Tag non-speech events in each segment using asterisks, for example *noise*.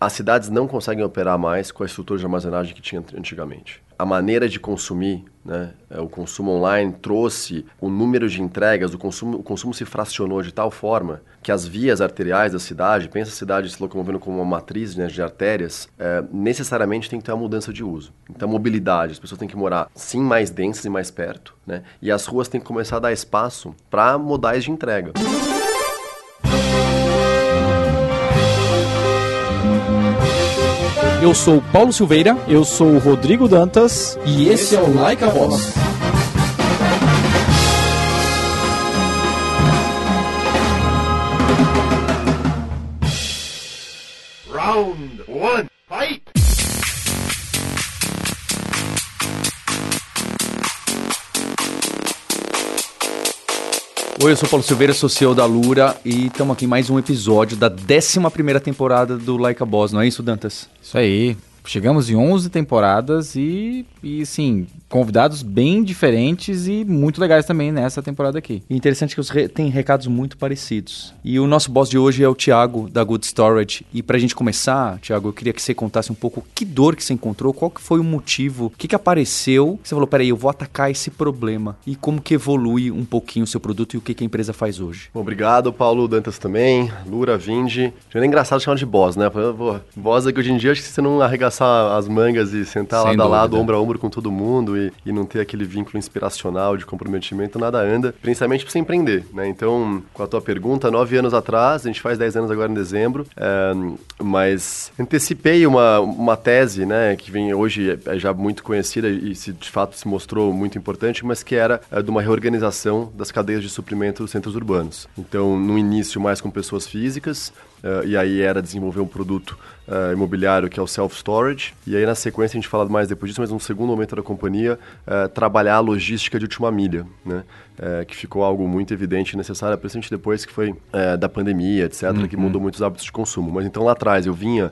As cidades não conseguem operar mais com a estrutura de armazenagem que tinha antigamente. A maneira de consumir, né, é, o consumo online trouxe o número de entregas, o consumo, o consumo se fracionou de tal forma que as vias arteriais da cidade, pensa a cidade se locomovendo como uma matriz né, de artérias, é, necessariamente tem que ter uma mudança de uso. Então, mobilidade, as pessoas têm que morar sim mais densas e mais perto, né, e as ruas têm que começar a dar espaço para modais de entrega. Eu sou Paulo Silveira. Eu sou Rodrigo Dantas. E esse é o Like a Boss. Oi, eu sou Paulo Silveira, sou CEO da Lura e estamos aqui em mais um episódio da 11 temporada do Like a Boss, não é isso, Dantas? Isso aí. Chegamos em 11 temporadas e, e sim, convidados bem diferentes e muito legais também nessa temporada aqui. E interessante que os re tem recados muito parecidos. E o nosso boss de hoje é o Thiago, da Good Storage. E pra gente começar, Thiago, eu queria que você contasse um pouco que dor que você encontrou, qual que foi o motivo, o que, que apareceu. Você falou, peraí, eu vou atacar esse problema. E como que evolui um pouquinho o seu produto e o que, que a empresa faz hoje. Obrigado, Paulo Dantas também, Lura, Vindi. Já é engraçado chamar de boss, né? Pô, boss é que hoje em dia acho que você não arregaçar as mangas e sentar Sem lado dúvida. a lado, ombro a ombro com todo mundo e, e não ter aquele vínculo inspiracional de comprometimento, nada anda, principalmente para você empreender, né? Então, com a tua pergunta, nove anos atrás, a gente faz dez anos agora em dezembro, é, mas antecipei uma, uma tese, né, que vem hoje é já muito conhecida e se, de fato se mostrou muito importante, mas que era é, de uma reorganização das cadeias de suprimento dos centros urbanos. Então, no início mais com pessoas físicas, Uh, e aí era desenvolver um produto uh, imobiliário que é o self-storage. E aí na sequência a gente fala mais depois disso, mas um segundo momento da companhia, uh, trabalhar a logística de última milha, né? que ficou algo muito evidente e necessário, principalmente depois que foi da pandemia, etc., uhum. que mudou muitos hábitos de consumo. Mas então lá atrás eu vinha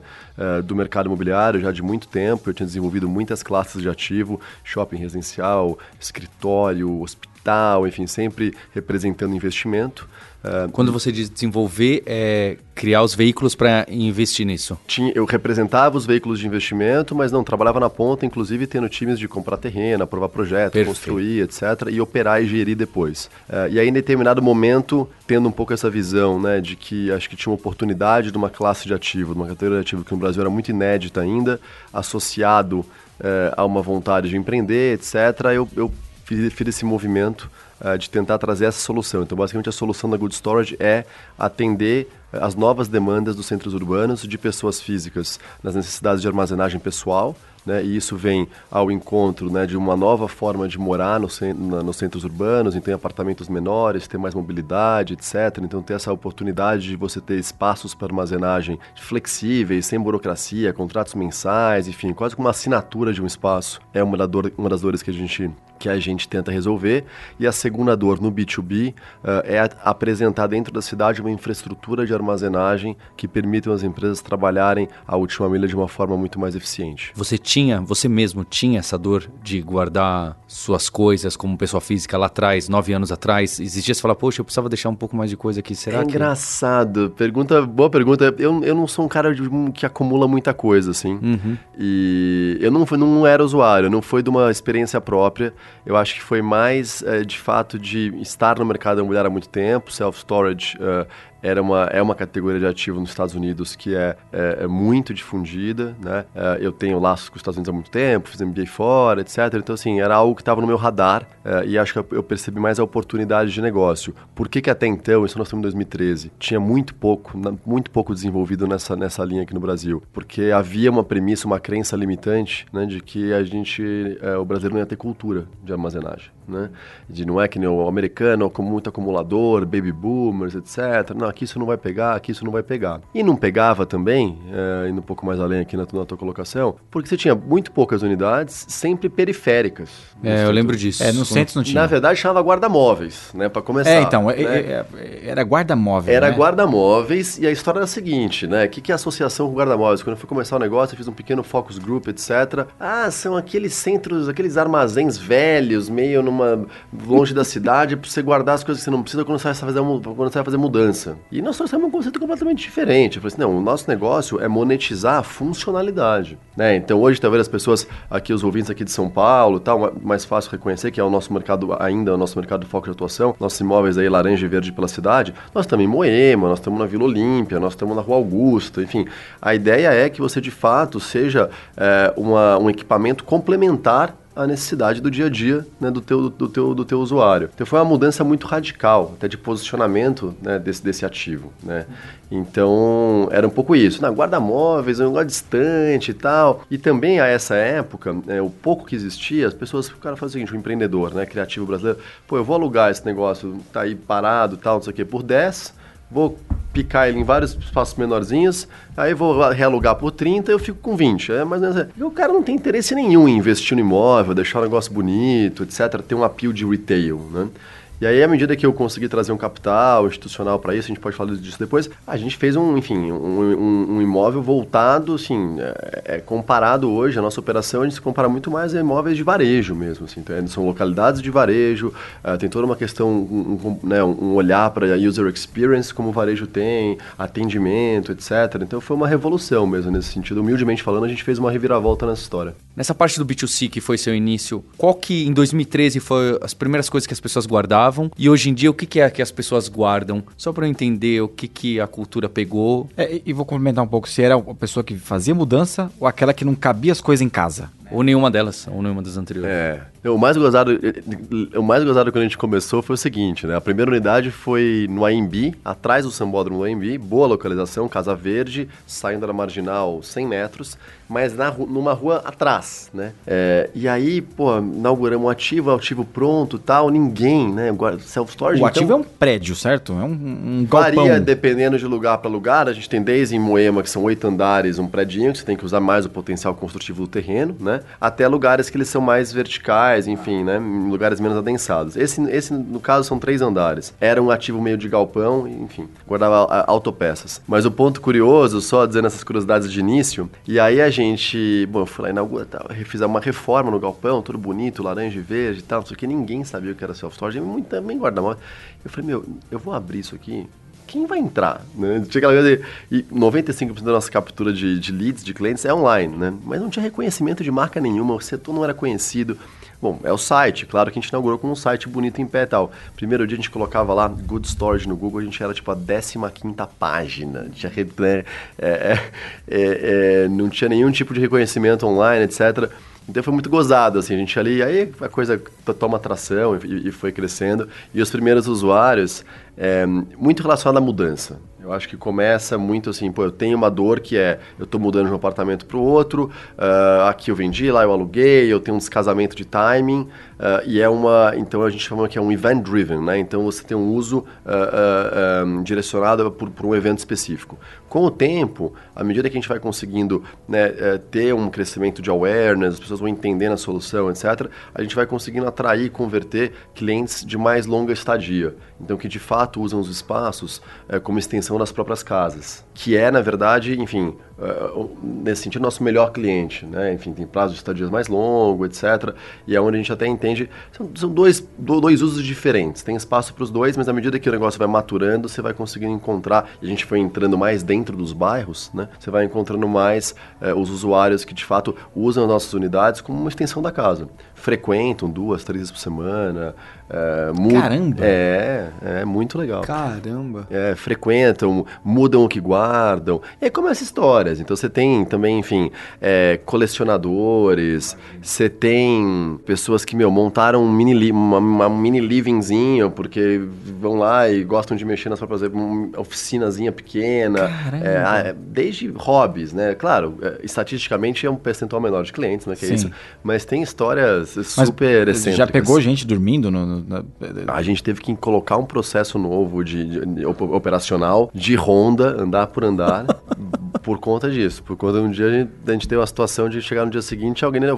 do mercado imobiliário já de muito tempo, eu tinha desenvolvido muitas classes de ativo, shopping residencial, escritório, hospital, enfim, sempre representando investimento. Uh, Quando você diz desenvolver, é criar os veículos para investir nisso? Tinha, eu representava os veículos de investimento, mas não, trabalhava na ponta, inclusive tendo times de comprar terreno, aprovar projetos, Perfeito. construir, etc., e operar e gerir depois. Uh, e aí, em determinado momento, tendo um pouco essa visão né, de que acho que tinha uma oportunidade de uma classe de ativo, de uma categoria de ativo que no Brasil era muito inédita ainda, associado uh, a uma vontade de empreender, etc., eu, eu fiz, esse movimento uh, de tentar trazer essa solução. Então, basicamente, a solução da Good Storage é atender eh, as novas demandas dos centros urbanos de pessoas físicas nas necessidades de armazenagem pessoal, né, e isso vem ao encontro né, de uma nova forma de morar no, na, nos centros urbanos, então apartamentos menores, ter mais mobilidade, etc. Então ter essa oportunidade de você ter espaços para armazenagem flexíveis, sem burocracia, contratos mensais, enfim, quase como uma assinatura de um espaço. É uma, da dor, uma das dores que a gente que a gente tenta resolver. E a segunda dor no B2B uh, eh, é apresentar dentro da cidade uma infraestrutura de armazenagem que permita as empresas trabalharem a última milha de uma forma muito mais eficiente. Você tinha, você mesmo tinha essa dor de guardar suas coisas como pessoa física lá atrás, nove anos atrás? Existia você falar, poxa, eu precisava deixar um pouco mais de coisa aqui, será é que... engraçado. Pergunta, boa pergunta. Eu, eu não sou um cara de, que acumula muita coisa, assim. Uhum. E eu não, não era usuário, não foi de uma experiência própria. Eu acho que foi mais, é, de fato, de estar no mercado imobiliário há muito tempo. Self-storage uh, era uma, é uma categoria de ativo nos Estados Unidos que é, é, é muito difundida, né? É, eu tenho laços com os Estados Unidos há muito tempo, fiz MBA fora, etc. Então, assim, era algo que estava no meu radar é, e acho que eu percebi mais a oportunidade de negócio. Por que que até então, isso nós estamos em 2013, tinha muito pouco, muito pouco desenvolvido nessa, nessa linha aqui no Brasil? Porque havia uma premissa, uma crença limitante, né, de que a gente, é, o brasileiro não ia ter cultura de armazenagem, né? De não é que nem o americano, com muito acumulador, baby boomers, etc. Não, aqui isso não vai pegar, aqui isso não vai pegar. E não pegava também, é, indo um pouco mais além aqui na, na tua colocação, porque você tinha muito poucas unidades, sempre periféricas. É, eu lembro disso. É, no centro não tinha. Na verdade, chamava guarda-móveis, né, para começar. É, então, né? É, é, é, era guarda-móvel, Era né? guarda-móveis e a história era a seguinte, né, o que, que é associação com guarda-móveis? Quando eu fui começar o negócio, eu fiz um pequeno focus group, etc. Ah, são aqueles centros, aqueles armazéns velhos, meio num numa, longe da cidade, para você guardar as coisas que você não precisa quando você vai fazer, quando você vai fazer mudança. E nós trouxemos um conceito completamente diferente. Eu falei assim, não, o nosso negócio é monetizar a funcionalidade. Né? Então hoje, talvez as pessoas, aqui os ouvintes aqui de São Paulo, tal, mais fácil reconhecer que é o nosso mercado, ainda é o nosso mercado de foco de atuação, nossos imóveis aí laranja e verde pela cidade, nós estamos em Moema, nós estamos na Vila Olímpia, nós estamos na Rua Augusta, enfim. A ideia é que você de fato seja é, uma, um equipamento complementar a necessidade do dia a dia né, do, teu, do, teu, do teu usuário. Então foi uma mudança muito radical, até de posicionamento né, desse, desse ativo. Né? Então era um pouco isso, na guarda-móveis, um negócio distante e tal. E também a essa época, né, o pouco que existia, as pessoas ficaram fazendo o seguinte, um empreendedor né, criativo brasileiro, pô, eu vou alugar esse negócio, tá aí parado tal, não sei o quê, por 10, vou picar ele em vários espaços menorzinhos, aí vou realugar por 30 e eu fico com 20. É mais ou menos assim. O cara não tem interesse nenhum em investir no imóvel, deixar o negócio bonito, etc. Ter um apelo de retail, né? E aí, à medida que eu consegui trazer um capital institucional para isso, a gente pode falar disso depois, a gente fez um, enfim, um, um, um imóvel voltado, assim, é, é, comparado hoje, a nossa operação, a gente se compara muito mais a imóveis de varejo mesmo, assim, então, são localidades de varejo, uh, tem toda uma questão, um, né, um olhar para a user experience, como o varejo tem, atendimento, etc. Então, foi uma revolução mesmo nesse sentido. Humildemente falando, a gente fez uma reviravolta nessa história. Nessa parte do B2C que foi seu início, qual que em 2013 foi as primeiras coisas que as pessoas guardavam? Guardavam e hoje em dia o que, que é que as pessoas guardam? Só para eu entender o que, que a cultura pegou. É, e vou complementar um pouco se era a pessoa que fazia mudança ou aquela que não cabia as coisas em casa. Ou nenhuma delas, ou nenhuma das anteriores. É. O mais gozado, o mais gozado quando a gente começou foi o seguinte, né? A primeira unidade foi no AMB, atrás do Sambódromo do AMB, boa localização, Casa Verde, saindo da Marginal 100 metros, mas na, numa rua atrás, né? É, e aí, pô, inauguramos um ativo, ativo pronto tal, ninguém, né? Self-storage. O ativo então, é um prédio, certo? É um, um galpão. Varia dependendo de lugar para lugar. A gente tem desde em Moema, que são oito andares, um predinho, que você tem que usar mais o potencial construtivo do terreno, né? Até lugares que eles são mais verticais, enfim, né? Lugares menos adensados. Esse, esse no caso, são três andares. Era um ativo meio de galpão, enfim, guardava autopeças. Mas o ponto curioso, só dizendo essas curiosidades de início, e aí a gente, bom, eu fui lá inaugurar, tá, fiz uma reforma no galpão, tudo bonito, laranja e verde e tal, só que ninguém sabia o que era self-storage, também guarda-móvel. Eu falei, meu, eu vou abrir isso aqui, quem vai entrar? Né? Tinha aquela coisa e 95% da nossa captura de, de leads, de clientes, é online, né? Mas não tinha reconhecimento de marca nenhuma, o setor não era conhecido. Bom, é o site, claro que a gente inaugurou com um site bonito em pé e tal. Primeiro dia a gente colocava lá Good Storage no Google, a gente era tipo a 15 página. Tinha, né, é, é, é, é, não tinha nenhum tipo de reconhecimento online, etc. Então foi muito gozado, assim, a gente ali, aí a coisa toma atração e, e foi crescendo. E os primeiros usuários, é, muito relacionado à mudança. Eu acho que começa muito assim, pô, eu tenho uma dor que é, eu estou mudando de um apartamento para o outro, uh, aqui eu vendi, lá eu aluguei, eu tenho um descasamento de timing, uh, e é uma, então a gente chama que é um event driven, né? Então você tem um uso uh, um, direcionado por, por, um evento específico. Com o tempo, à medida que a gente vai conseguindo né, ter um crescimento de awareness, as pessoas vão entendendo a solução, etc., a gente vai conseguindo atrair e converter clientes de mais longa estadia. Então que de fato usam os espaços como extensão das próprias casas, que é, na verdade, enfim, uh, nesse sentido, nosso melhor cliente, né? Enfim, tem prazo de estadias mais longo, etc. E é onde a gente até entende, são, são dois, dois usos diferentes, tem espaço para os dois, mas à medida que o negócio vai maturando, você vai conseguindo encontrar, e a gente foi entrando mais dentro dos bairros, né? Você vai encontrando mais uh, os usuários que, de fato, usam as nossas unidades como uma extensão da casa. Frequentam duas, três vezes por semana. Uh, Caramba! É, é muito legal. Caramba! É, frequentam, mudam o que guardam. E aí começa a história várias. Então você tem também, enfim, é, colecionadores, você tem pessoas que, meu, montaram um mini, uma, uma, mini livingzinho porque vão lá e gostam de mexer nas próprias... Uma oficinazinha pequena. É, desde hobbies, né? Claro, é, estatisticamente é um percentual menor de clientes, né? Que é isso. Mas tem histórias super Mas excêntricas. Já pegou gente dormindo? No, no, na... A gente teve que colocar um processo novo de, de, de operacional de ronda, andar por andar, *laughs* por conta disso. Por conta de um dia a gente, a gente teve uma situação de chegar no dia seguinte alguém. Né,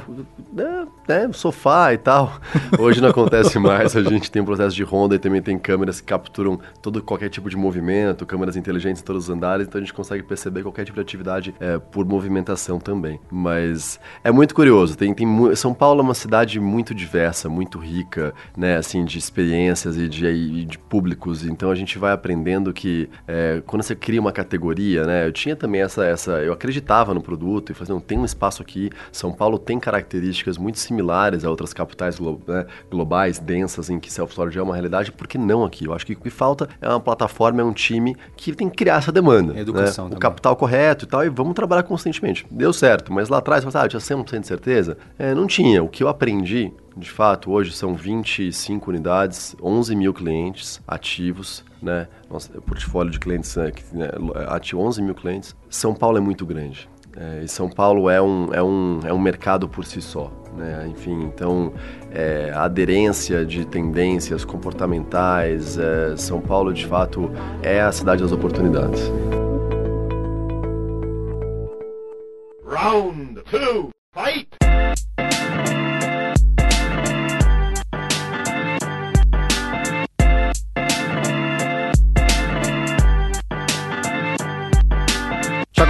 né, sofá e tal. *laughs* Hoje não acontece mais, a gente tem um processo de ronda e também tem câmeras que capturam todo qualquer tipo de movimento, câmeras inteligentes em todos os andares, então a gente consegue perceber qualquer tipo de atividade é, por movimentação também. Mas é muito curioso, tem, tem São Paulo é uma cidade muito diversa, muito rica, né, assim, de experiências e de, e de públicos, então a gente vai aprendendo que é, quando você cria uma categoria, né, eu tinha também essa, essa eu acreditava no produto e falei, não, tem um espaço aqui, São Paulo tem características muito similares a outras capitais glo né, globais, densas, em que self-storage é uma realidade, por que não aqui? Eu acho que o que falta é uma plataforma, é um time que tem que criar essa demanda. Né? Educação né? O capital correto e tal, e vamos trabalhar constantemente. Deu certo, mas lá atrás, você ah, tinha 100% de certeza? É, não tinha. O que eu aprendi de fato, hoje são 25 unidades, 11 mil clientes ativos, né? Nosso portfólio de clientes, né, né, ativo 11 mil clientes. São Paulo é muito grande. É, e São Paulo é um, é, um, é um mercado por si só. Né? Enfim, então é, a aderência de tendências comportamentais, é, São Paulo de fato é a cidade das oportunidades. Round two,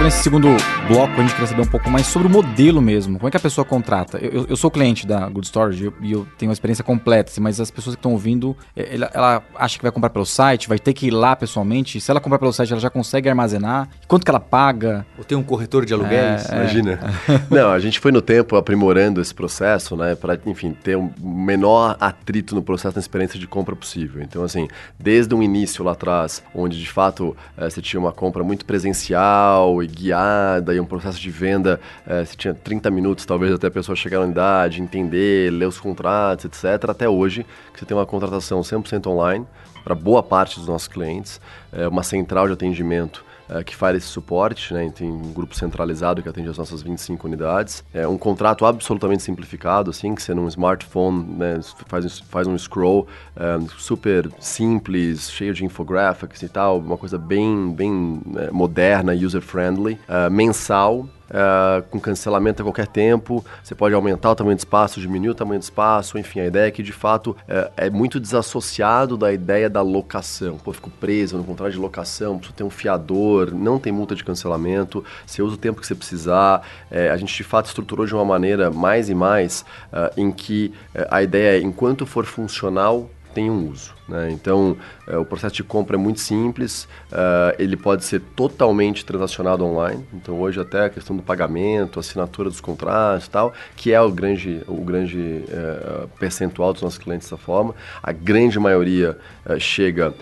Tiago, nesse segundo bloco, a gente queria saber um pouco mais sobre o modelo mesmo. Como é que a pessoa contrata? Eu, eu sou cliente da Good Storage e eu, eu, tenho uma experiência completa, assim, mas as pessoas que estão ouvindo, é, ela, ela, acha que vai comprar pelo site, vai ter que ir lá pessoalmente. Se ela comprar pelo site, ela já consegue armazenar. Quanto que ela paga? Ou tem um corretor de aluguéis? É, Imagina. É. *laughs* Não, a gente foi no tempo aprimorando esse processo, né, para, enfim, ter um menor atrito no processo da experiência de compra possível. Então, assim, desde um início lá atrás, onde de fato é, você tinha uma compra muito presencial e guiada e um processo de venda, é, você tinha 30 minutos talvez até a pessoa chegar na unidade, entender, ler os contratos, etc. Até hoje, que você tem uma contratação 100% online para boa parte dos nossos clientes, é, uma central de atendimento é, que faz esse suporte, né? tem um grupo centralizado que atende as nossas 25 unidades. É um contrato absolutamente simplificado, assim, que você num smartphone né, faz, faz um scroll é, super simples, cheio de infographics e tal, uma coisa bem, bem é, moderna, user-friendly, mensal, uh, com cancelamento a qualquer tempo. Você pode aumentar o tamanho do espaço, diminuir o tamanho do espaço, enfim, a ideia é que de fato é, é muito desassociado da ideia da locação. Pô, fico preso no contrato de locação, preciso ter um fiador, não tem multa de cancelamento, você usa o tempo que você precisar. É, a gente de fato estruturou de uma maneira mais e mais uh, em que uh, a ideia é, enquanto for funcional, tem um uso. Né? Então, é, o processo de compra é muito simples, uh, ele pode ser totalmente transacionado online. Então, hoje até a questão do pagamento, assinatura dos contratos e tal, que é o grande, o grande uh, percentual dos nossos clientes dessa forma. A grande maioria uh, chega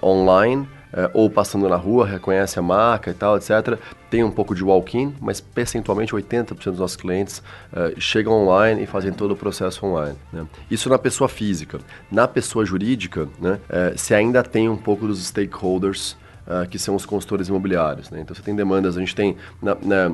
online, é, ou passando na rua, reconhece a marca e tal, etc. Tem um pouco de walk-in, mas percentualmente 80% dos nossos clientes é, chegam online e fazem todo o processo online. Né? Isso na pessoa física. Na pessoa jurídica, né, é, você ainda tem um pouco dos stakeholders, é, que são os consultores imobiliários. Né? Então você tem demandas, a gente tem. Na, na,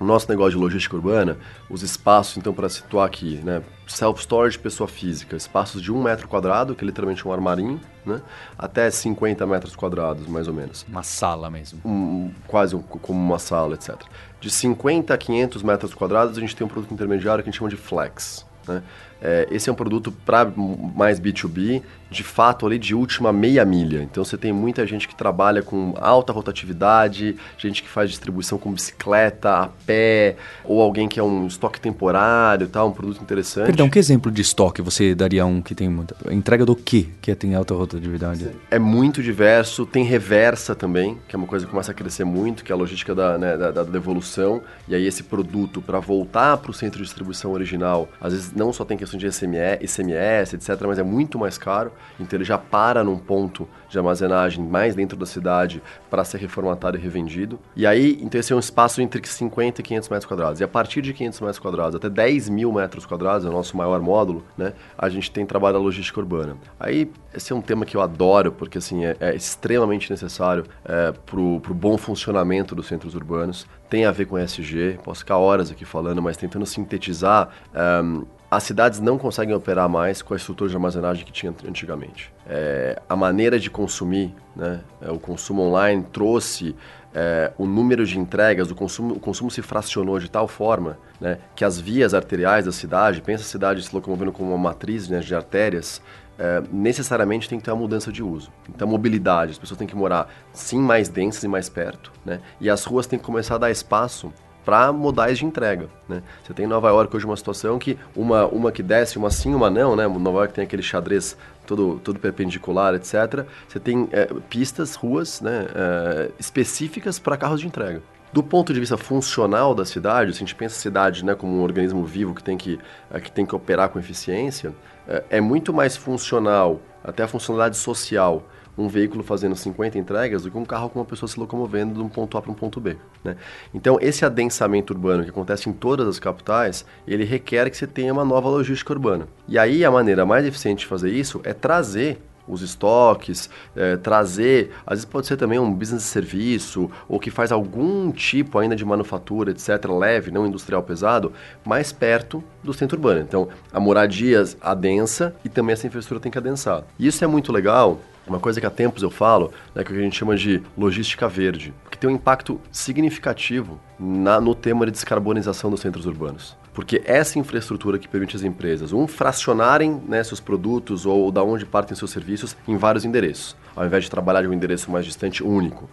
nosso negócio de logística urbana, os espaços, então, para situar aqui, né? Self-storage pessoa física, espaços de um metro quadrado, que é literalmente um armarinho, né? Até 50 metros quadrados, mais ou menos. Uma sala mesmo. Um, quase um, como uma sala, etc. De 50 a 500 metros quadrados, a gente tem um produto intermediário que a gente chama de flex. Né? É, esse é um produto para mais B2B, de fato ali de última meia milha. Então você tem muita gente que trabalha com alta rotatividade, gente que faz distribuição com bicicleta, a pé, ou alguém que é um estoque temporário, tá? um produto interessante. Perdão, que exemplo de estoque você daria um que tem muita... Entrega do que que tem alta rotatividade? É muito diverso, tem reversa também, que é uma coisa que começa a crescer muito, que é a logística da, né, da, da devolução. E aí esse produto, para voltar para o centro de distribuição original, às vezes não só tem questão questão de ICMS, ICMS, etc., mas é muito mais caro. Então ele já para num ponto de armazenagem mais dentro da cidade para ser reformatado e revendido. E aí, então esse é um espaço entre 50 e 500 metros quadrados. E a partir de 500 metros quadrados até 10 mil metros quadrados, é o nosso maior módulo, né? A gente tem trabalho da logística urbana. Aí, esse é um tema que eu adoro, porque assim, é, é extremamente necessário é, para o bom funcionamento dos centros urbanos. Tem a ver com ESG, posso ficar horas aqui falando, mas tentando sintetizar... Um, as cidades não conseguem operar mais com a estrutura de armazenagem que tinha antigamente. É, a maneira de consumir, né, é, o consumo online trouxe é, o número de entregas, o consumo, o consumo se fracionou de tal forma né, que as vias arteriais da cidade, pensa a cidade se locomovendo como uma matriz né, de artérias, é, necessariamente tem que ter uma mudança de uso. Então, mobilidade, as pessoas têm que morar sim mais densas e mais perto, né? E as ruas têm que começar a dar espaço para modais de entrega. Né? Você tem em Nova York hoje uma situação que uma, uma que desce, uma sim, uma não, né? Nova York tem aquele xadrez todo, todo perpendicular, etc. Você tem é, pistas, ruas né, é, específicas para carros de entrega. Do ponto de vista funcional da cidade, se a gente pensa a cidade né, como um organismo vivo que tem que, é, que, tem que operar com eficiência, é, é muito mais funcional, até a funcionalidade social, um veículo fazendo 50 entregas do que um carro com uma pessoa se locomovendo de um ponto A para um ponto B. Né? Então, esse adensamento urbano que acontece em todas as capitais, ele requer que você tenha uma nova logística urbana. E aí, a maneira mais eficiente de fazer isso é trazer os estoques, é, trazer, às vezes pode ser também um business de serviço, ou que faz algum tipo ainda de manufatura, etc., leve, não industrial pesado, mais perto do centro urbano. Então, a moradia adensa e também essa infraestrutura tem que adensar. Isso é muito legal, uma coisa que há tempos eu falo, né, que a gente chama de logística verde, que tem um impacto significativo na, no tema de descarbonização dos centros urbanos. Porque essa infraestrutura que permite às empresas, um, fracionarem né, seus produtos ou da onde partem seus serviços em vários endereços, ao invés de trabalhar de um endereço mais distante único.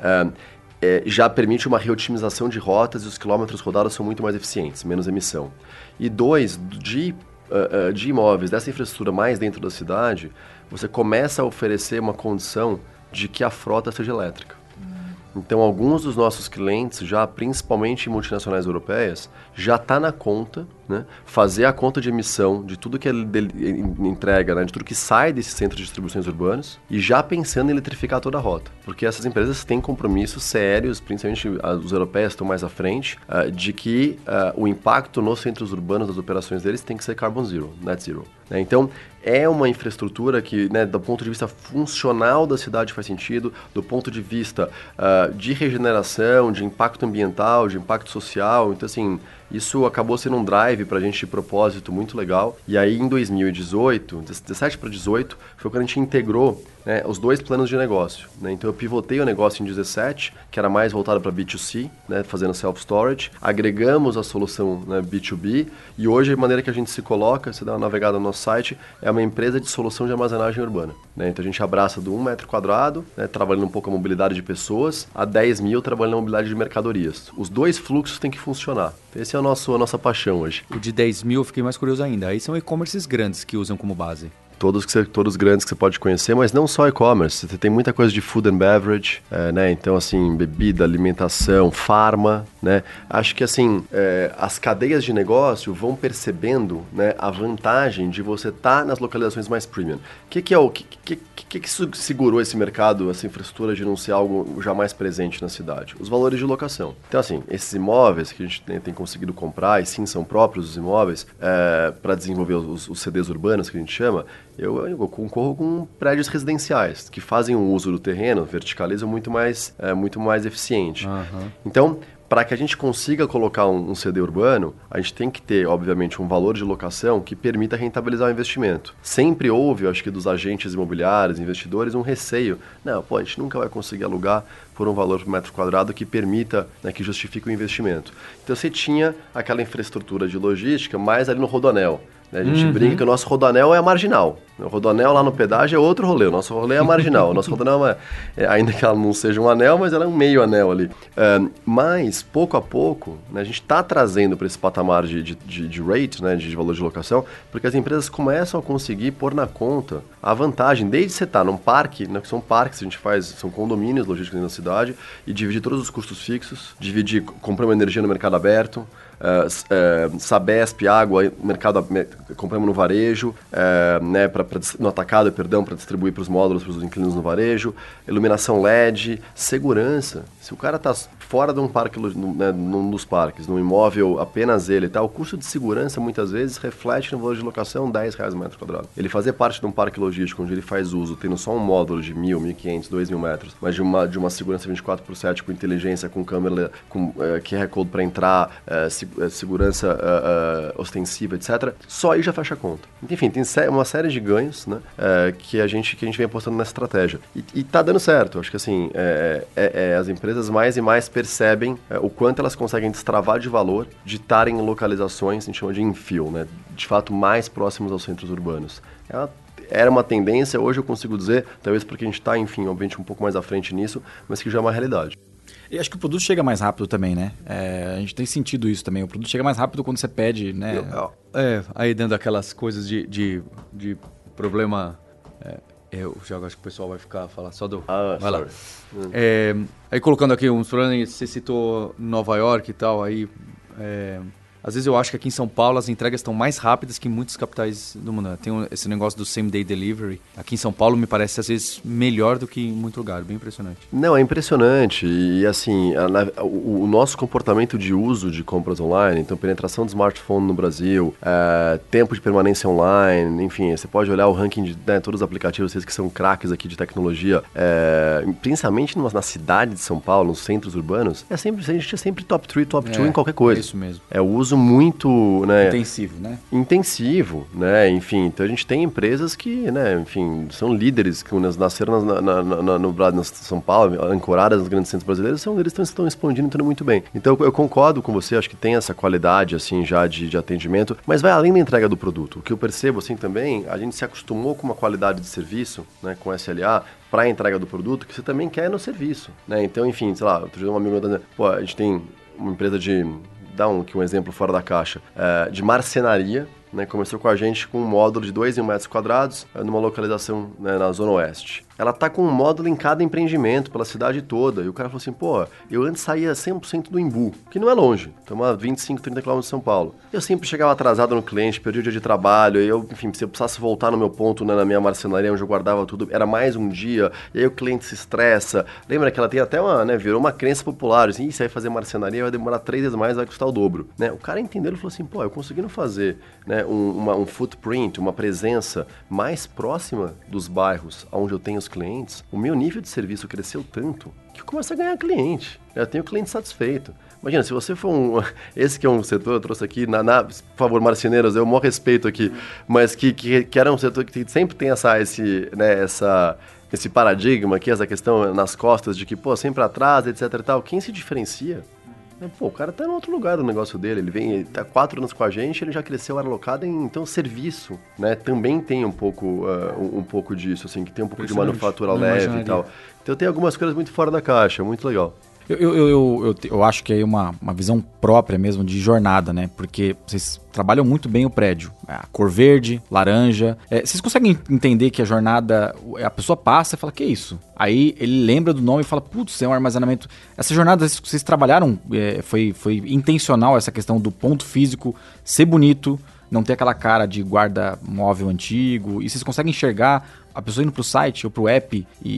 É, é, já permite uma reotimização de rotas e os quilômetros rodados são muito mais eficientes, menos emissão. E dois, de, uh, uh, de imóveis dessa infraestrutura mais dentro da cidade, você começa a oferecer uma condição de que a frota seja elétrica. Então, alguns dos nossos clientes, já principalmente multinacionais europeias, já está na conta né, fazer a conta de emissão de tudo que ele, entrega, né, de tudo que sai desse centro de distribuições urbanos e já pensando em eletrificar toda a rota. Porque essas empresas têm compromissos sérios, principalmente os europeus estão mais à frente, uh, de que uh, o impacto nos centros urbanos das operações deles tem que ser carbon zero, net zero. Né? Então, é uma infraestrutura que, né, do ponto de vista funcional da cidade faz sentido, do ponto de vista uh, de regeneração, de impacto ambiental, de impacto social. Então, assim, isso acabou sendo um drive para a gente de propósito muito legal. E aí, em 2018, 17 para 18, foi quando a gente integrou né, os dois planos de negócio. Né? Então eu pivotei o negócio em 17, que era mais voltado para B2C, né, fazendo self-storage, agregamos a solução né, B2B e hoje a maneira que a gente se coloca, você dá uma navegada no nosso site, é uma empresa de solução de armazenagem urbana. Né? Então a gente abraça do 1 metro quadrado, né, trabalhando um pouco a mobilidade de pessoas, a 10 mil trabalhando a mobilidade de mercadorias. Os dois fluxos têm que funcionar. Esse é o nosso, a nossa paixão hoje. O de 10 mil eu fiquei mais curioso ainda. Aí são e-commerces grandes que usam como base todos que você, todos grandes que você pode conhecer, mas não só e-commerce. Você tem muita coisa de food and beverage, é, né? Então, assim, bebida, alimentação, farma, né? Acho que, assim, é, as cadeias de negócio vão percebendo né, a vantagem de você estar tá nas localizações mais premium. O que, que é o... que, que, que, que segurou esse mercado, essa infraestrutura de não ser algo jamais presente na cidade? Os valores de locação. Então, assim, esses imóveis que a gente tem, tem conseguido comprar, e sim, são próprios os imóveis, é, para desenvolver os, os CDs urbanos, que a gente chama, eu, eu concorro com prédios residenciais que fazem o uso do terreno, verticalizam muito mais, é, muito mais eficiente. Uhum. Então, para que a gente consiga colocar um, um, CD urbano, a gente tem que ter, obviamente, um valor de locação que permita rentabilizar o investimento. Sempre houve, acho que dos agentes imobiliários, investidores, um receio. Não, pô, a gente nunca vai conseguir alugar por um valor por metro quadrado que permita, né, que justifique o investimento. Então você tinha aquela infraestrutura de logística mais ali no rodoanel. Né? A gente uhum. brinca que o nosso rodoanel é a marginal. O rodoanel lá no pedágio é outro rolê. O nosso rolê é a marginal. O nosso rodoanel é, é, ainda que ela não seja um anel, mas ela é um meio anel ali. É, mas, pouco a pouco, né, a gente está trazendo para esse patamar de, de, de, de rate, né, de, valor de locação, porque as empresas começam a conseguir pôr na conta a vantagem, desde você estar tá num parque, né, que são parques, a gente faz, são condomínios logísticos na cidade, e dividir todos os custos fixos, dividir, comprar uma energia no mercado aberto, Uh, Sabesp, água, mercado, compramos no varejo, uh, né, pra, pra, no atacado, perdão, para distribuir para os módulos, para os inquilinos no varejo, iluminação LED, segurança. Se o cara está fora de um parque, né, num dos parques, num imóvel apenas ele, tá, o custo de segurança muitas vezes reflete no valor de locação 10 reais metro quadrado. Ele fazer parte de um parque logístico onde ele faz uso, tendo só um módulo de 1.000, 1.500, 2.000 metros, mas de uma, de uma segurança 24 por 7 com inteligência, com câmera, com é, QR Code para entrar, é, segurança uh, uh, ostensiva, etc., só aí já fecha a conta. Enfim, tem uma série de ganhos né, uh, que, a gente, que a gente vem apostando nessa estratégia. E, e tá dando certo. Acho que assim, é, é, é, as empresas mais e mais percebem o quanto elas conseguem destravar de valor de estarem em localizações, a gente chama de infill, né, de fato mais próximos aos centros urbanos. É uma era uma tendência, hoje eu consigo dizer, talvez porque a gente está, enfim, obviamente um pouco mais à frente nisso, mas que já é uma realidade. E acho que o produto chega mais rápido também, né? É, a gente tem sentido isso também. O produto chega mais rápido quando você pede, né? Eu, é, aí dentro daquelas coisas de, de, de problema. É, eu já acho que o pessoal vai ficar falar só do. Ah, vai sorry. lá. É, aí colocando aqui uns problemas, você citou Nova York e tal, aí. É, às vezes eu acho que aqui em São Paulo as entregas estão mais rápidas que em muitas capitais do mundo. Tem esse negócio do same day delivery. Aqui em São Paulo me parece às vezes melhor do que em muito lugar, bem impressionante. Não, é impressionante. E assim, a, o, o, nosso comportamento de uso de compras online, então penetração de smartphone no Brasil, é, tempo de permanência online, enfim, você pode olhar o ranking de né, todos os aplicativos, vocês que são craques aqui de tecnologia, é, principalmente numa, na cidade de São Paulo, nos centros urbanos, é sempre, a gente é sempre top 3, top 2 é, em qualquer coisa. É isso mesmo. É o uso uso muito, né? Intensivo, né? Intensivo, né? Enfim, então a gente tem empresas que, né? Enfim, são líderes que nasceram na, na, na, no Brasil, São Paulo, ancoradas nos grandes centros brasileiros, são eles que estão expandindo tudo muito bem. Então eu concordo com você, acho que tem essa qualidade, assim, já de, de atendimento, mas vai além da entrega do produto. O que eu percebo, assim, também, a gente se acostumou com uma qualidade de serviço, né? Com SLA, para a entrega do produto que você também quer no serviço, né? Então, enfim, sei lá, outro dia um amigo meu dizendo, pô, a gente tem uma empresa de dar um, aqui um exemplo fora da caixa, é, de marcenaria, né, começou com a gente com um módulo de 2 mil metros quadrados, é, numa localização né, na Zona Oeste ela tá com um módulo em cada empreendimento, pela cidade toda. E o cara falou assim, pô, eu antes saía 100% do Embu, que não é longe, estamos a 25, 30 km de São Paulo. Eu sempre chegava atrasado no cliente, perdi o dia de trabalho, e eu, enfim, se eu precisasse voltar no meu ponto, né, na minha marcenaria, onde eu guardava tudo, era mais um dia, e aí o cliente se estressa. Lembra que ela tem até uma, né, virou uma crença popular, assim, se aí fazer marcenaria vai demorar três vezes mais, vai custar o dobro, né? O cara entendeu, ele falou assim, pô, eu conseguindo fazer, né, um, uma, um footprint, uma presença mais próxima dos bairros onde eu tenho os clientes, o meu nível de serviço cresceu tanto que eu começo a ganhar cliente. Eu tenho cliente satisfeito. Imagina, se você for um. *laughs* Esse que é um setor, eu trouxe aqui, na, na por favor, marceneiros, eu maior respeito aqui, mas que, que, que era um setor que sempre tem essa, esse, né, essa, esse paradigma aqui, essa questão nas costas de que, pô, sempre atrasa, etc e tal. Quem se diferencia pô, o cara tá em outro lugar do negócio dele, ele vem, ele tá quatro anos com a gente, ele já cresceu alocado em, então, serviço, né? Também tem um pouco, uh, um, um, pouco disso, assim, que tem um pouco de manufatura leve e tal. Então tem algumas coisas muito fora da caixa, muito legal. Eu, eu, eu, eu, acho que é uma, uma visão própria mesmo de jornada, né? Porque vocês trabalham muito bem o prédio. É, a cor verde, laranja. É, vocês conseguem entender que a jornada, a pessoa passa e fala, que é isso? Aí ele lembra do nome e fala, putz, é um armazenamento. Essa jornada, vocês trabalharam, é, foi, foi intencional essa questão do ponto físico ser bonito, não ter aquela cara de guarda móvel antigo. E vocês conseguem enxergar a pessoa indo pro site ou pro app e,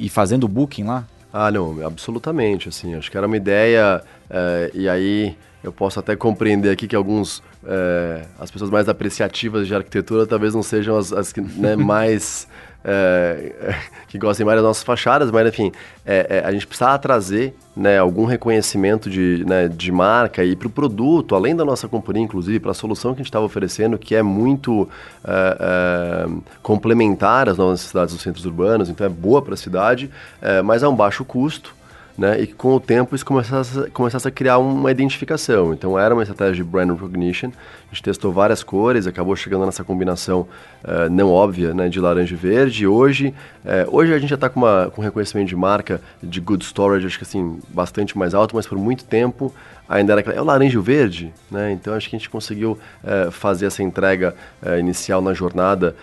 e, e fazendo o booking lá? Ah, não, absolutamente, assim, acho que era uma ideia, é, e aí eu posso até compreender aqui que alguns, é, as pessoas mais apreciativas de arquitetura talvez não sejam as, as que né, *laughs* mais é, *laughs* que gostem mais das nossas fachadas, mas enfim, é, é, a gente precisava trazer né, algum reconhecimento de, né, de marca e para o produto, além da nossa companhia, inclusive, para a solução que a gente estava oferecendo, que é muito é, é, complementar às nossas cidades dos centros urbanos, então é boa para a cidade, é, mas a um baixo custo né? E com o tempo isso começasse, começasse a criar uma identificação. Então era uma estratégia de brand recognition. A gente testou várias cores, acabou chegando nessa combinação uh, não óbvia, né, de laranja e verde. Hoje, uh, hoje a gente já está com, com reconhecimento de marca de good storage, acho que assim bastante mais alto, mas por muito tempo ainda era é o laranja e o verde, né? Então acho que a gente conseguiu uh, fazer essa entrega inicial na jornada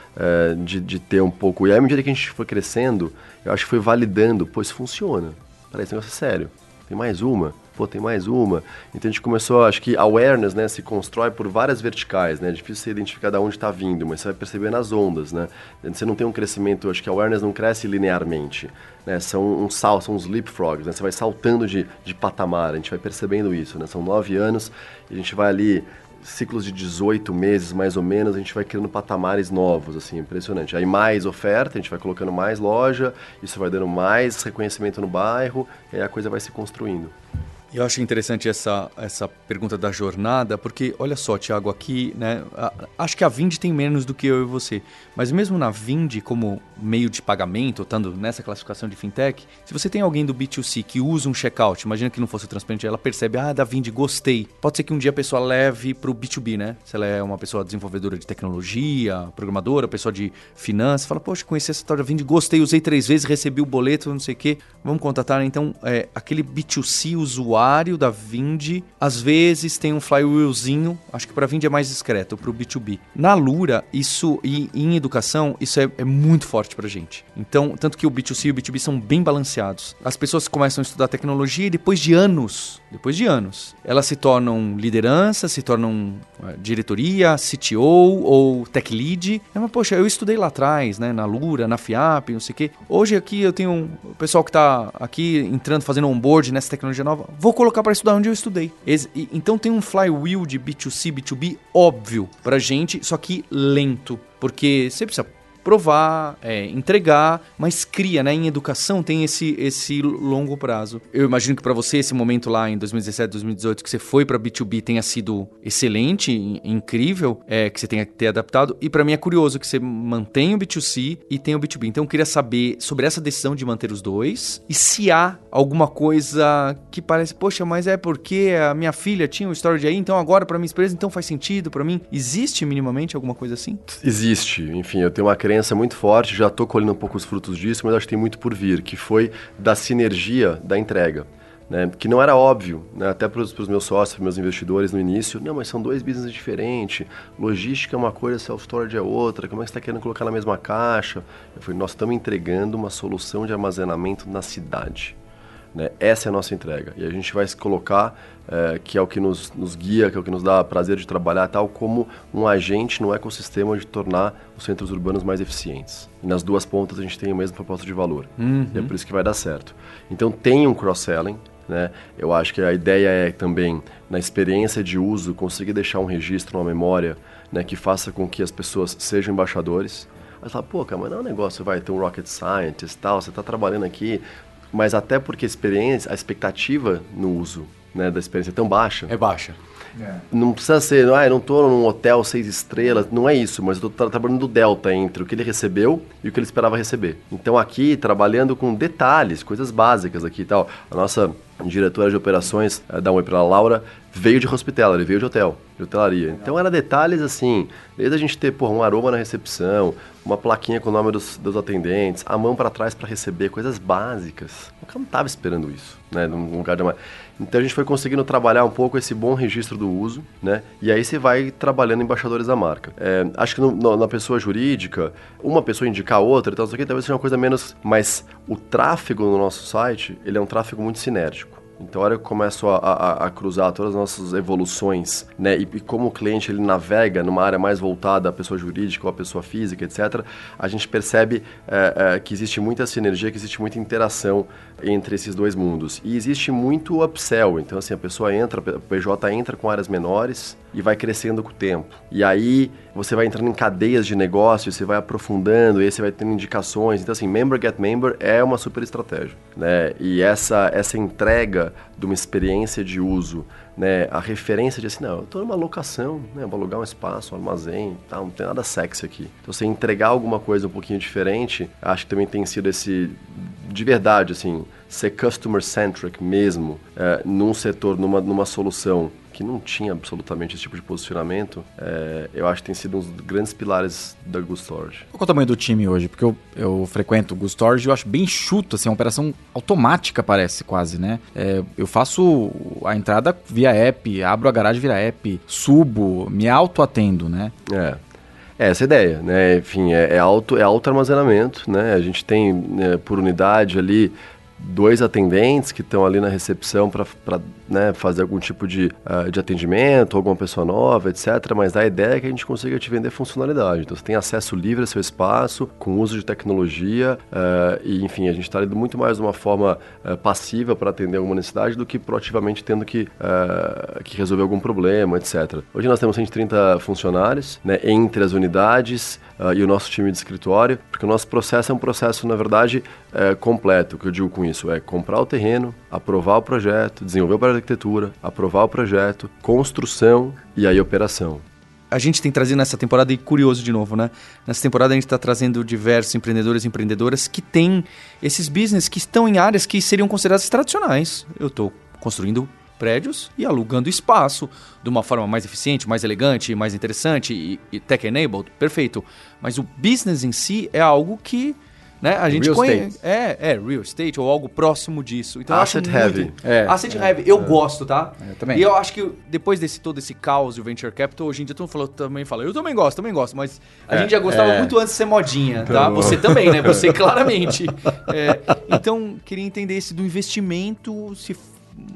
de, de ter um pouco. E aí, à medida que a gente foi crescendo, eu acho que foi validando, pois funciona Peraí, esse negócio é sério. Tem mais uma? Pô, tem mais uma. Então a gente começou, acho que awareness, né, se constrói por várias verticais, né? É difícil você identificar de onde está vindo, mas você vai perceber nas ondas, né? Você não tem um crescimento, acho que awareness não cresce linearmente, né? São um sal, são uns leapfrogs, né? Você vai saltando de, de patamar, a gente vai percebendo isso, né? São nove anos e a gente vai ali ciclos de 18 meses, mais ou menos, a gente vai criando patamares novos, assim, impressionante. Aí mais oferta, a gente vai colocando mais loja, isso vai dando mais reconhecimento no bairro, e aí a coisa vai se construindo. Eu acho interessante essa, essa pergunta da jornada, porque olha só, Thiago, aqui, né? Acho que a Vind tem menos do que eu e você. Mas mesmo na Vind, como meio de pagamento, estando nessa classificação de fintech, se você tem alguém do B2C que usa um checkout, imagina que não fosse transparente, ela percebe, ah, da Vind, gostei. Pode ser que um dia a pessoa leve para o B2B, né? Se ela é uma pessoa desenvolvedora de tecnologia, programadora, pessoa de finanças, fala, poxa, conheci essa história da Vind, gostei, usei três vezes, recebi o boleto, não sei o quê. Vamos contatar, então, é, aquele B2C usuário da Vind, às vezes tem um flywheelzinho, acho que para Vind é mais discreto, para o B2B. Na Lura, isso, e em educação, isso é, é muito forte para gente. Então, tanto que o B2C e o B2B são bem balanceados. As pessoas começam a estudar tecnologia e depois de anos, depois de anos, elas se tornam liderança, se tornam uh, diretoria, CTO ou tech lead. É, mas, poxa, eu estudei lá atrás, né, na Lura, na FIAP, não sei o quê. Hoje aqui eu tenho um pessoal que está aqui entrando, fazendo onboard nessa tecnologia nova. Vou colocar para estudar onde eu estudei. Então tem um flywheel de B2C, B2B óbvio pra gente, só que lento. Porque você precisa provar, é, entregar, mas cria, né? Em educação tem esse, esse longo prazo. Eu imagino que para você esse momento lá em 2017, 2018 que você foi para B2B tenha sido excelente, incrível, é, que você tenha que ter adaptado. E para mim é curioso que você mantém o B2C e tem o B2B. Então eu queria saber sobre essa decisão de manter os dois e se há alguma coisa que parece, poxa, mas é porque a minha filha tinha o storage aí, então agora para minha empresa então faz sentido para mim. Existe minimamente alguma coisa assim? Existe. Enfim, eu tenho uma crença crença muito forte, já estou colhendo um pouco os frutos disso, mas acho que tem muito por vir, que foi da sinergia da entrega. Né, que não era óbvio, né, até para os meus sócios, para meus investidores no início, não, mas são dois business diferentes, logística é uma coisa, self-storage é outra, como é que você está querendo colocar na mesma caixa? Eu falei, nós estamos entregando uma solução de armazenamento na cidade. Né? Essa é a nossa entrega. E a gente vai se colocar, é, que é o que nos, nos, guia, que é o que nos dá prazer de trabalhar, tal como um agente no ecossistema de tornar os centros urbanos mais eficientes. E nas duas pontas a gente tem a mesma proposta de valor. Uhum. E é por isso que vai dar certo. Então tem um cross-selling. Né? Eu acho que a ideia é também, na experiência de uso, conseguir deixar um registro, uma memória, né, que faça com que as pessoas sejam embaixadores. Aí fala, pô, cara, mas não é um negócio, vai ter um rocket scientist tal, você está trabalhando aqui, mas até porque a experiência, a expectativa no uso né, da experiência é tão baixa. É baixa. É. Não precisa ser, ah, eu não estou num hotel seis estrelas, não é isso, mas eu estou trabalhando do delta entre o que ele recebeu e o que ele esperava receber. Então aqui, trabalhando com detalhes, coisas básicas aqui e tal. A nossa diretora de operações, eh, dá um oi para Laura, veio de hospitality, veio de hotel, de hotelaria. Então era detalhes assim, desde a gente ter porra, um aroma na recepção, uma plaquinha com o nome dos, dos atendentes, a mão para trás para receber, coisas básicas. Cara não estava esperando isso, né, num lugar de uma... Então a gente foi conseguindo trabalhar um pouco esse bom registro do uso, né? E aí você vai trabalhando embaixadores da marca. É, acho que no, no, na pessoa jurídica, uma pessoa indicar outra, então isso aqui talvez seja uma coisa menos. Mas o tráfego no nosso site, ele é um tráfego muito sinérgico. Então, a hora que eu começo a, a, a, cruzar todas as nossas evoluções, né, e, e, como o cliente ele navega numa área mais voltada à pessoa jurídica ou à pessoa física, etc., a gente percebe é, é, que existe muita sinergia, que existe muita interação entre esses dois mundos. E existe muito upsell, então assim, a pessoa entra, o PJ entra com áreas menores e vai crescendo com o tempo. E aí você vai entrando em cadeias de negócio, você vai aprofundando, e aí você vai tendo indicações. Então assim, member get member é uma super estratégia, né? E essa essa entrega de uma experiência de uso, né, a referência de assim, não, eu estou numa locação, né, vou alugar um espaço, um armazém, tá, não tem nada sexy aqui. Então, você entregar alguma coisa um pouquinho diferente, acho que também tem sido esse, de verdade, assim, ser customer-centric mesmo, é, num setor, numa, numa solução que não tinha absolutamente esse tipo de posicionamento, é, eu acho que tem sido um dos grandes pilares da Google Storage. Qual é o tamanho do time hoje? Porque eu, eu frequento o Google Storage e eu acho bem chuto, assim, é uma operação automática parece quase, né? É, eu faço a entrada via app, abro a garagem via app, subo, me auto-atendo, né? É. É essa ideia, né? Enfim, é, é, auto, é auto armazenamento, né? A gente tem né, por unidade ali dois atendentes que estão ali na recepção para né, fazer algum tipo de, uh, de atendimento, alguma pessoa nova, etc. Mas a ideia é que a gente consiga te vender funcionalidade. Então você tem acesso livre ao seu espaço, com uso de tecnologia, uh, e enfim, a gente está indo muito mais de uma forma uh, passiva para atender alguma necessidade do que proativamente tendo que, que resolver algum problema, etc. Hoje nós temos 130 funcionários né, entre as unidades e o nosso time de escritório. Porque o nosso processo é um processo, na verdade, é, completo. O que eu digo com isso é comprar o terreno, aprovar o projeto, desenvolver projeto de arquitetura, aprovar o projeto, construção e aí operação a gente tem trazido nessa temporada, e curioso de novo, né? Nessa temporada a gente está trazendo diversos empreendedores e empreendedoras que têm esses business que estão em áreas que seriam consideradas tradicionais. Eu estou construindo prédios e alugando espaço de uma forma mais eficiente, mais elegante, mais interessante e, e tech-enabled, perfeito. Mas o business em si é algo que né? A gente conhece. É, é, real estate ou algo próximo disso. Então, Asset heavy. Muito... É, Asset é, heavy. Eu é. gosto, tá? É, eu também. E eu acho que depois desse todo esse caos e o venture capital, hoje em dia todo mundo falou, também fala, eu também gosto, também gosto, mas a é, gente já gostava é. muito antes de ser modinha, tá? Você também, né? Você *laughs* claramente. então, queria entender esse do investimento, se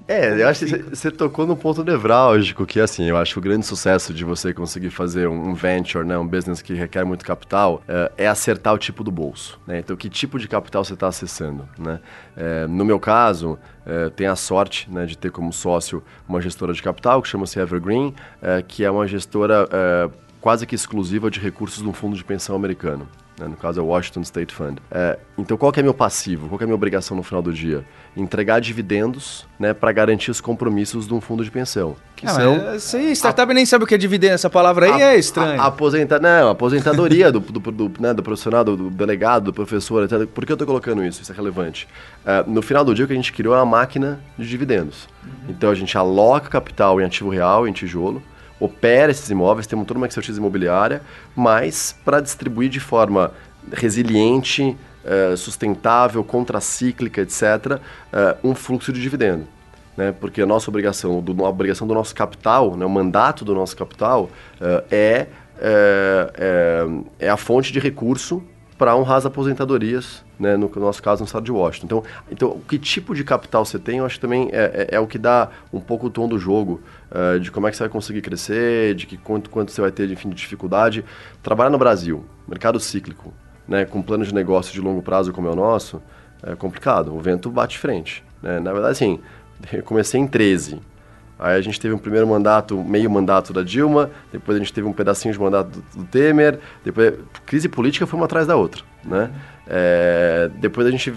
é, eu acho que você tocou no ponto nevrálgico, que assim, eu acho que o grande sucesso de você conseguir fazer um venture, né, um business que requer muito capital, é, é acertar o tipo do bolso. Né? Então, que tipo de capital você está acessando? Né? É, no meu caso, é, tenho a sorte né, de ter como sócio uma gestora de capital que chama-se Evergreen, é, que é uma gestora é, quase que exclusiva de recursos de um fundo de pensão americano. Né? No caso é o Washington State Fund. É, então qual que é meu passivo? Qual que é a minha obrigação no final do dia? Entregar dividendos né, para garantir os compromissos de um fundo de pensão. Que ah, são... Sim, startup a... nem sabe o que é dividendo. Essa palavra aí a, é estranha. aposenta... Não, aposentadoria do, do, do, né, do profissional, do, do, delegado, do professor, etc. Por que eu estou colocando isso? Isso é relevante. É, no final do dia, o que a gente criou é uma máquina de dividendos. Uhum. Então a gente aloca capital em ativo real, em tijolo, opera esses imóveis, temos toda uma expertise imobiliária, mas para distribuir de forma resiliente, uh, sustentável, contracíclica, etc., eh, um fluxo de dividendo. Né? Porque a nossa obrigação, a obrigação do nosso capital, né? o mandato do nosso capital uh, é, é, é a fonte de recurso para honrar as aposentadorias, né, no nosso caso, no estado de Washington. Então, então, que tipo de capital você tem, eu acho que também é, é, é o que dá um pouco o tom do jogo, uh, de como é que você vai conseguir crescer, de que quanto, quanto você vai ter, enfim, de dificuldade. Trabalhar no Brasil, mercado cíclico, né, com plano de negócio de longo prazo como é o nosso, é complicado. O vento bate frente. Né? Na verdade, assim, *laughs* eu comecei em 13, Aí a gente teve um primeiro mandato, meio mandato da Dilma, depois a gente teve um pedacinho de mandato do, do Temer, depois crise política foi uma atrás da outra, né? É, depois a gente,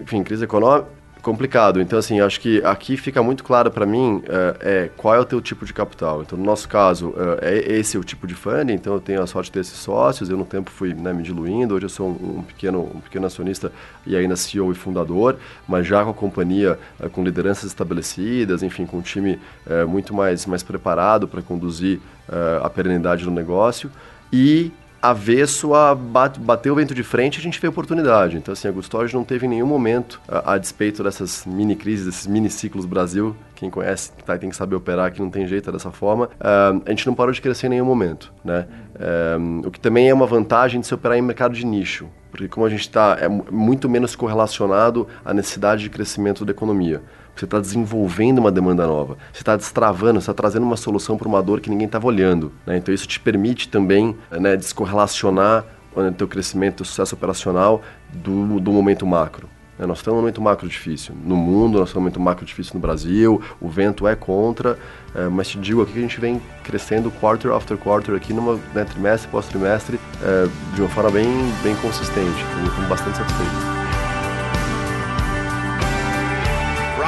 enfim, crise econômica, complicado. Então, assim, acho que aqui fica muito claro para mim é, é, qual é o teu tipo de capital. Então, no nosso caso, é, é esse o tipo de funding. Então, eu tenho a sorte de ter esses sócios. Eu, no tempo, fui né, me diluindo. Hoje, eu sou um, um, pequeno, um pequeno acionista e ainda CEO e fundador, mas já com a companhia é, com lideranças estabelecidas, enfim, com um time é, muito mais, mais preparado para conduzir é, a perenidade do negócio. E avesso a bater o vento de frente, a gente vê oportunidade. Então, assim, a Gustorge não teve em nenhum momento, a, a, despeito dessas mini crises, desses mini ciclos Brasil, quem conhece tá, tem que saber operar, que não tem jeito é dessa forma, uh, a gente não parou de crescer em nenhum momento, né? Uh, o que também é uma vantagem de se operar em mercado de nicho, porque como a gente está, é muito menos correlacionado à necessidade de crescimento da economia. Você está desenvolvendo uma demanda nova. Você está destravando, você está trazendo uma solução para uma dor que ninguém estava olhando. Né? Então isso te permite também né, descorrelacionar o teu crescimento, o sucesso operacional do, do momento macro. Né? Nós estamos num momento macro difícil no mundo, nós estamos num momento macro difícil no Brasil, o vento é contra, é, mas te digo aqui que a gente vem crescendo quarter after quarter aqui, numa né, trimestre pós trimestre, é, de uma forma bem, bem consistente. Estamos bastante satisfeitos.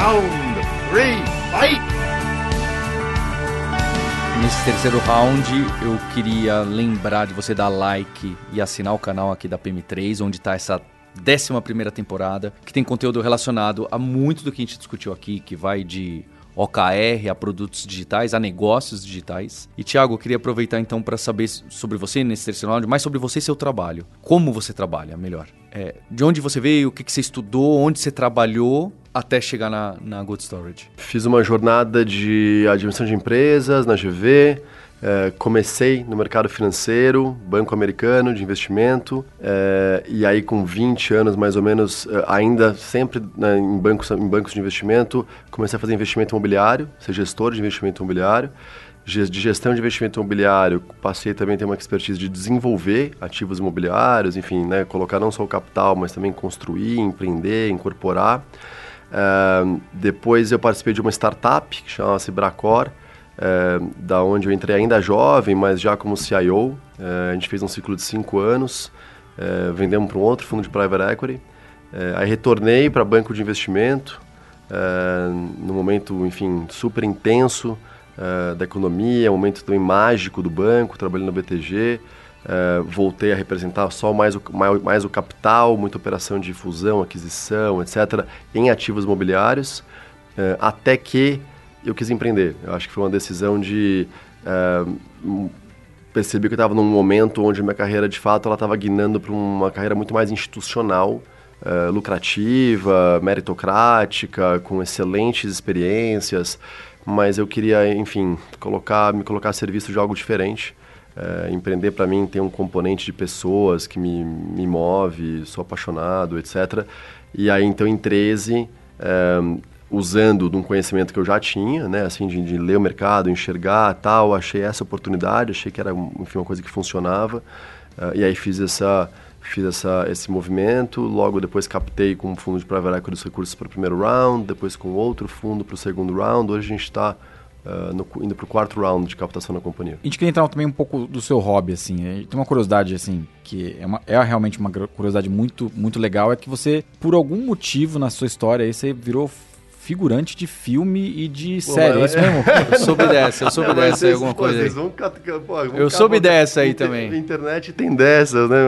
Round 3, fight! Nesse terceiro round, eu queria lembrar de você dar like e assinar o canal aqui da PM3, onde está essa décima primeira temporada, que tem conteúdo relacionado a muito do que a gente discutiu aqui, que vai de OKR a produtos digitais, a negócios digitais. E Thiago, eu queria aproveitar então para saber sobre você nesse terceiro round, mais sobre você e seu trabalho. Como você trabalha, melhor. É, de onde você veio, o que, que você estudou, onde você trabalhou até chegar na, na Good Storage? Fiz uma jornada de administração de empresas na GV. É, comecei no mercado financeiro, banco americano de investimento, é, e aí com 20 anos mais ou menos, é, ainda sempre né, em, bancos, em bancos de investimento, comecei a fazer investimento imobiliário, ser gestor de investimento imobiliário. De gestão de investimento imobiliário, passei também a ter uma expertise de desenvolver ativos imobiliários, enfim, né, colocar não só o capital, mas também construir, empreender, incorporar. Uh, depois eu participei de uma startup que chama-se Bracor, uh, da onde eu entrei ainda jovem, mas já como CIO. Uh, a gente fez um ciclo de cinco anos. vendemos para um outro fundo de private equity. Aí retornei para banco de investimento, é, no momento, enfim, super intenso é, da economia, um momento também mágico do banco, trabalhando no BTG. É, voltei a representar só mais o, mais, mais, o capital, muita operação de fusão, aquisição, etc., em ativos imobiliários, é, até que eu quis empreender. Eu acho que foi uma decisão de percebi que eu estava num momento onde minha carreira, de fato, ela estava guinando para uma carreira muito mais institucional, uh, lucrativa, meritocrática, com excelentes experiências, mas eu queria, enfim, colocar, me colocar a serviço de algo diferente. Uh, empreender para mim tem um componente de pessoas que me, me move, sou apaixonado, etc. E aí, então, em 13, uh, eh, usando de um conhecimento que eu já tinha, né, assim, de, de, ler o mercado, enxergar tal, achei essa oportunidade, achei que era, enfim, uma coisa que funcionava, uh, e aí fiz essa fiz essa, esse movimento, logo depois captei com um fundo de private equity os recursos para o primeiro round, depois com outro fundo para o segundo round, hoje a gente está uh, no, indo para o quarto round de captação na companhia. A gente queria entrar também um pouco do seu hobby, assim, tem uma curiosidade, assim, que é, uma, é realmente uma curiosidade muito, muito legal, é que você, por algum motivo na sua história, aí você virou figurante de filme e de pô, série. É isso mesmo? *laughs* Eu soube dessa, eu soube dessa aí, alguma coisa aí. Vão, pô, eu soube dessa aí também. internet tem dessas, né?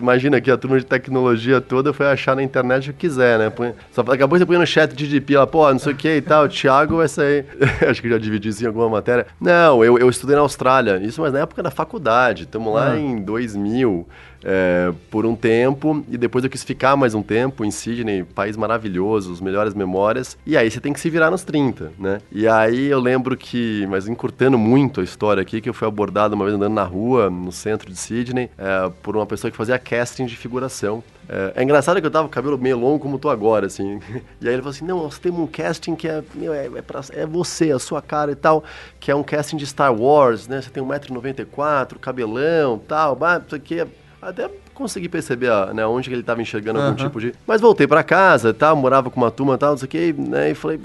Imagina que a turma de tecnologia toda foi achar na internet o que quiser, né? Põe, só acabou você põe no chat de GDP lá, pô, não sei o que e tal, o Thiago vai sair. *laughs* Acho que já dividi isso em alguma matéria. Não, eu, eu estudei na Austrália, isso mas na época da faculdade, estamos lá ah. em 2000 é, por um tempo e depois eu quis ficar mais um tempo em Sydney, país maravilhoso, os melhores memórias. E aí você tem que se virar nos 30, né? E aí eu lembro que, mas encurtando muito a história aqui, que eu fui abordado uma vez andando na rua, no centro de Sydney, é, por uma pessoa que fazia casting de figuração. É, é, engraçado que eu tava com o cabelo meio longo como tô agora, assim. *laughs* E aí ele falou assim, não, nós temos um casting que é, meu, é, é, pra, é você, a sua cara e tal, que é um casting de Star Wars, né? Você tem 1,94m, cabelão tal, isso aqui é até consegui perceber né, onde que ele estava enxergando algum tipo de. Mas voltei para casa, tal, morava com uma turma tal, não sei o que, né? E falei,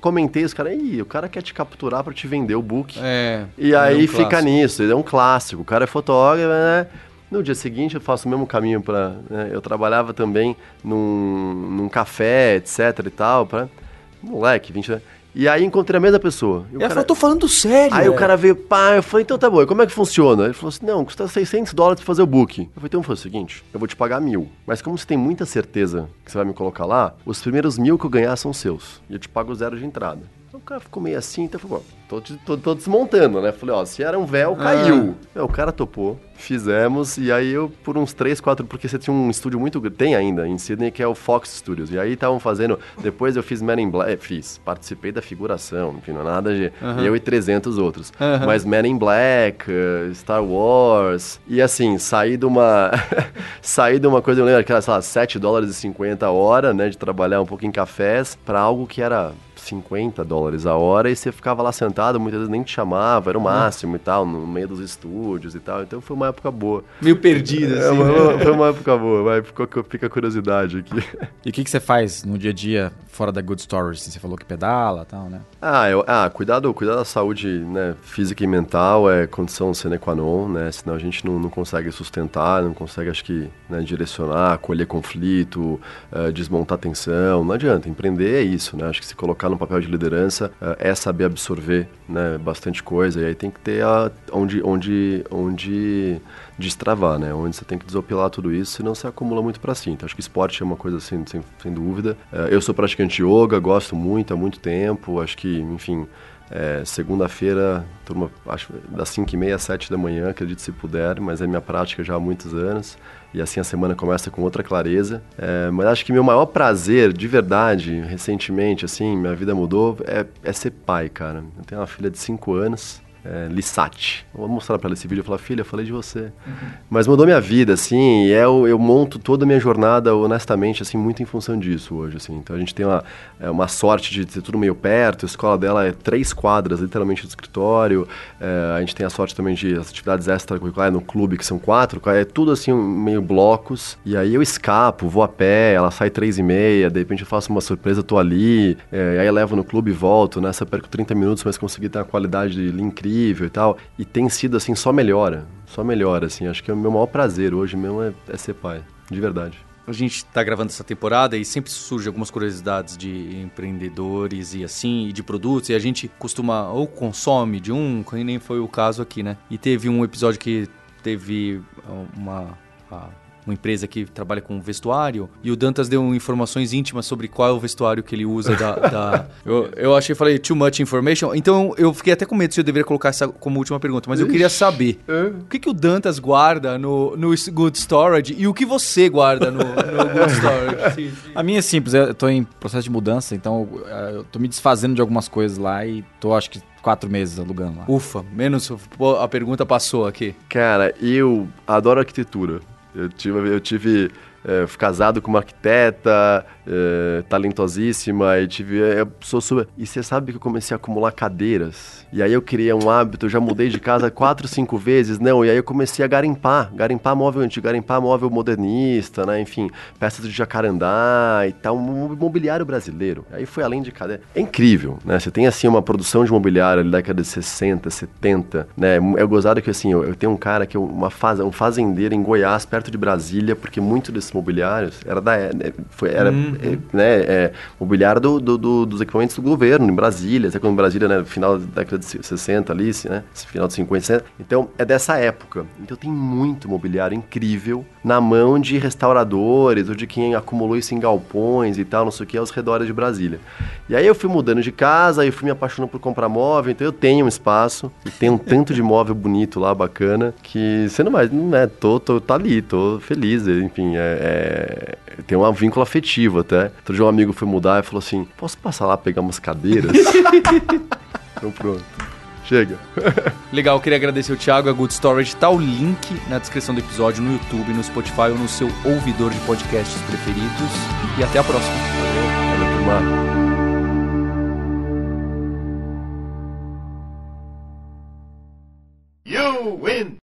comentei os caras, o cara quer te capturar para te vender o book. É. E aí é um fica nisso, ele é um clássico. O cara é fotógrafo, né? No dia seguinte eu faço o mesmo caminho para. Né, eu trabalhava também num, num café, etc e tal, para moleque, 20 anos. E aí encontrei a mesma pessoa. E Ela cara... falou, tô falando sério. Aí é. o cara veio, pá, eu falei, então tá bom, e como é que funciona? Ele falou assim, não, custa 600 dólares pra fazer o book. Eu falei, então foi o seguinte, eu vou te pagar mil. Mas como você tem muita certeza que você vai me colocar lá, os primeiros mil que eu ganhar são seus. E eu te pago zero de entrada. Então o cara ficou meio assim, então bom, tô, tô, tô desmontando, né? Falei, ó, se era um véu, caiu. Ah. o cara topou. Fizemos, e aí eu, por uns 3, 4, porque você tinha um estúdio muito tem ainda em Sydney, que é o Fox Studios. E aí estavam fazendo, depois eu fiz Men in Black, fiz, participei da figuração, enfim, não é nada de eu e 300 outros. Mas Men in Black, uh, Star Wars, e assim, saí de uma, *laughs* saí de uma coisa, eu lembro, aquela, sei lá, 7 dólares e 50 a hora, né, de trabalhar um pouco em cafés, para algo que era 50 dólares a hora e você ficava lá sentado, muitas vezes nem te chamava, era o máximo e tal, no meio dos estúdios e tal. Então foi uma época boa. Meio perdida, é, assim. É, né? Foi uma época boa, vai, ficou, fica a curiosidade aqui. *laughs* E o que, que você faz no dia a dia fora da Good Stories? Você falou que pedala e tal, né? Ah, eu, ah cuidado, cuidar da saúde né, física e mental é condição sine qua non, né? Senão a gente não, não consegue sustentar, não consegue, acho que, né, direcionar, acolher conflito, uh, desmontar tensão. Não adianta, empreender é isso, né? Acho que se colocar no papel de liderança uh, é saber absorver né, bastante coisa. E aí tem que ter a, onde, onde, onde destravar, né? Onde você tem que desopilar tudo isso, senão você acumula muito para si. Então acho que esporte é uma coisa assim, sem, sem dúvida. Uh, eu sou praticante de yoga, gosto muito há muito tempo. Acho que, enfim, é, Segunda-feira, turma, acho das 5 e meia às 7 da manhã, acredito se puder, mas é minha prática já há muitos anos. E assim a semana começa com outra clareza. É, mas acho que meu maior prazer, de verdade, recentemente, assim, minha vida mudou, é, é ser pai, cara. Eu tenho uma filha de 5 anos é, Lissati. Vou mostrar para ela esse vídeo e falar, filha, eu falei de você. Uhum. Mas mudou minha vida, assim, e eu, é eu monto toda a minha jornada, honestamente, assim, muito em função disso hoje, assim. Então a gente tem uma, é, uma sorte de ter tudo meio perto, a escola dela é três quadras, literalmente, do escritório. É, a gente tem a sorte também de as atividades extracurriculares no clube, que são quatro, é tudo assim, meio blocos. E aí eu escapo, vou a pé, ela sai três e meia, de repente eu faço uma surpresa, tô ali, é, aí eu levo no clube e volto, né? perco 30 minutos, mas consegui ter uma qualidade incrível e tal. E tem sido assim, só melhora. só melhora, assim. Acho que é o meu maior prazer hoje mesmo é, é ser pai, de verdade. A gente está gravando essa temporada e sempre surge algumas curiosidades de empreendedores e assim, e de produtos, e a gente costuma ou consome de um, que nem foi o caso aqui, né? E teve um episódio que teve uma. uma uma empresa que trabalha com vestuário, e o Dantas deu informações íntimas sobre qual é o vestuário que ele usa da. *laughs* da... Eu, eu achei, falei, too much information. Então eu fiquei até com medo se eu deveria colocar essa como última pergunta, mas eu queria saber é. o que, que o Dantas guarda no, no Good Storage e o que você guarda no, no Good Storage. *laughs* sim, sim. A minha é simples, eu tô em processo de mudança, então eu tô me desfazendo de algumas coisas lá e tô, acho que quatro meses alugando lá. Ufa, menos a pergunta passou aqui. Cara, eu adoro arquitetura. Eu tive, eu tive é, casado com uma arquiteta é, talentosíssima e tive. Eu sou super. E você sabe que eu comecei a acumular cadeiras. E aí eu criei um hábito, eu já mudei de casa quatro, *laughs* cinco vezes, não. E aí eu comecei a garimpar, garimpar móvel antigo, garimpar móvel modernista, né? Enfim, peças de jacarandá e tal, um mobiliário brasileiro. Aí foi além de cadeira. É incrível, né? Você tem assim uma produção de mobiliário da década de 60, 70, né? É gozado que assim, eu, eu tenho um cara que é uma faz, um fazendeiro em Goiás, perto de Brasília, porque muito desses mobiliários era da né, foi, era é, né, é, mobiliário do, do, do, dos equipamentos do governo em Brasília, até quando Brasília, né, final da década de 60 ali, né, final de 50, 60. Então é dessa época. Então tem muito mobiliário incrível na mão de restauradores ou de quem acumulou isso em galpões e tal, não sei o que, aos redores de Brasília. E aí eu fui mudando de casa, aí fui me apaixonando por comprar móvel, então eu tenho um espaço e tenho um tanto de móvel bonito lá, bacana, que não mais, não é, tô, tô, tá ali, tô feliz, enfim, é, é, tem um vínculo afetivo até. Outro dia um amigo foi mudar e falou assim: posso passar lá pegar umas cadeiras? *laughs* então pronto. Chega. *laughs* Legal, queria agradecer o Thiago, a Good Storage. Tá o link na descrição do episódio no YouTube, no Spotify ou no seu ouvidor de podcasts preferidos. E até a próxima. Valeu, valeu. You win!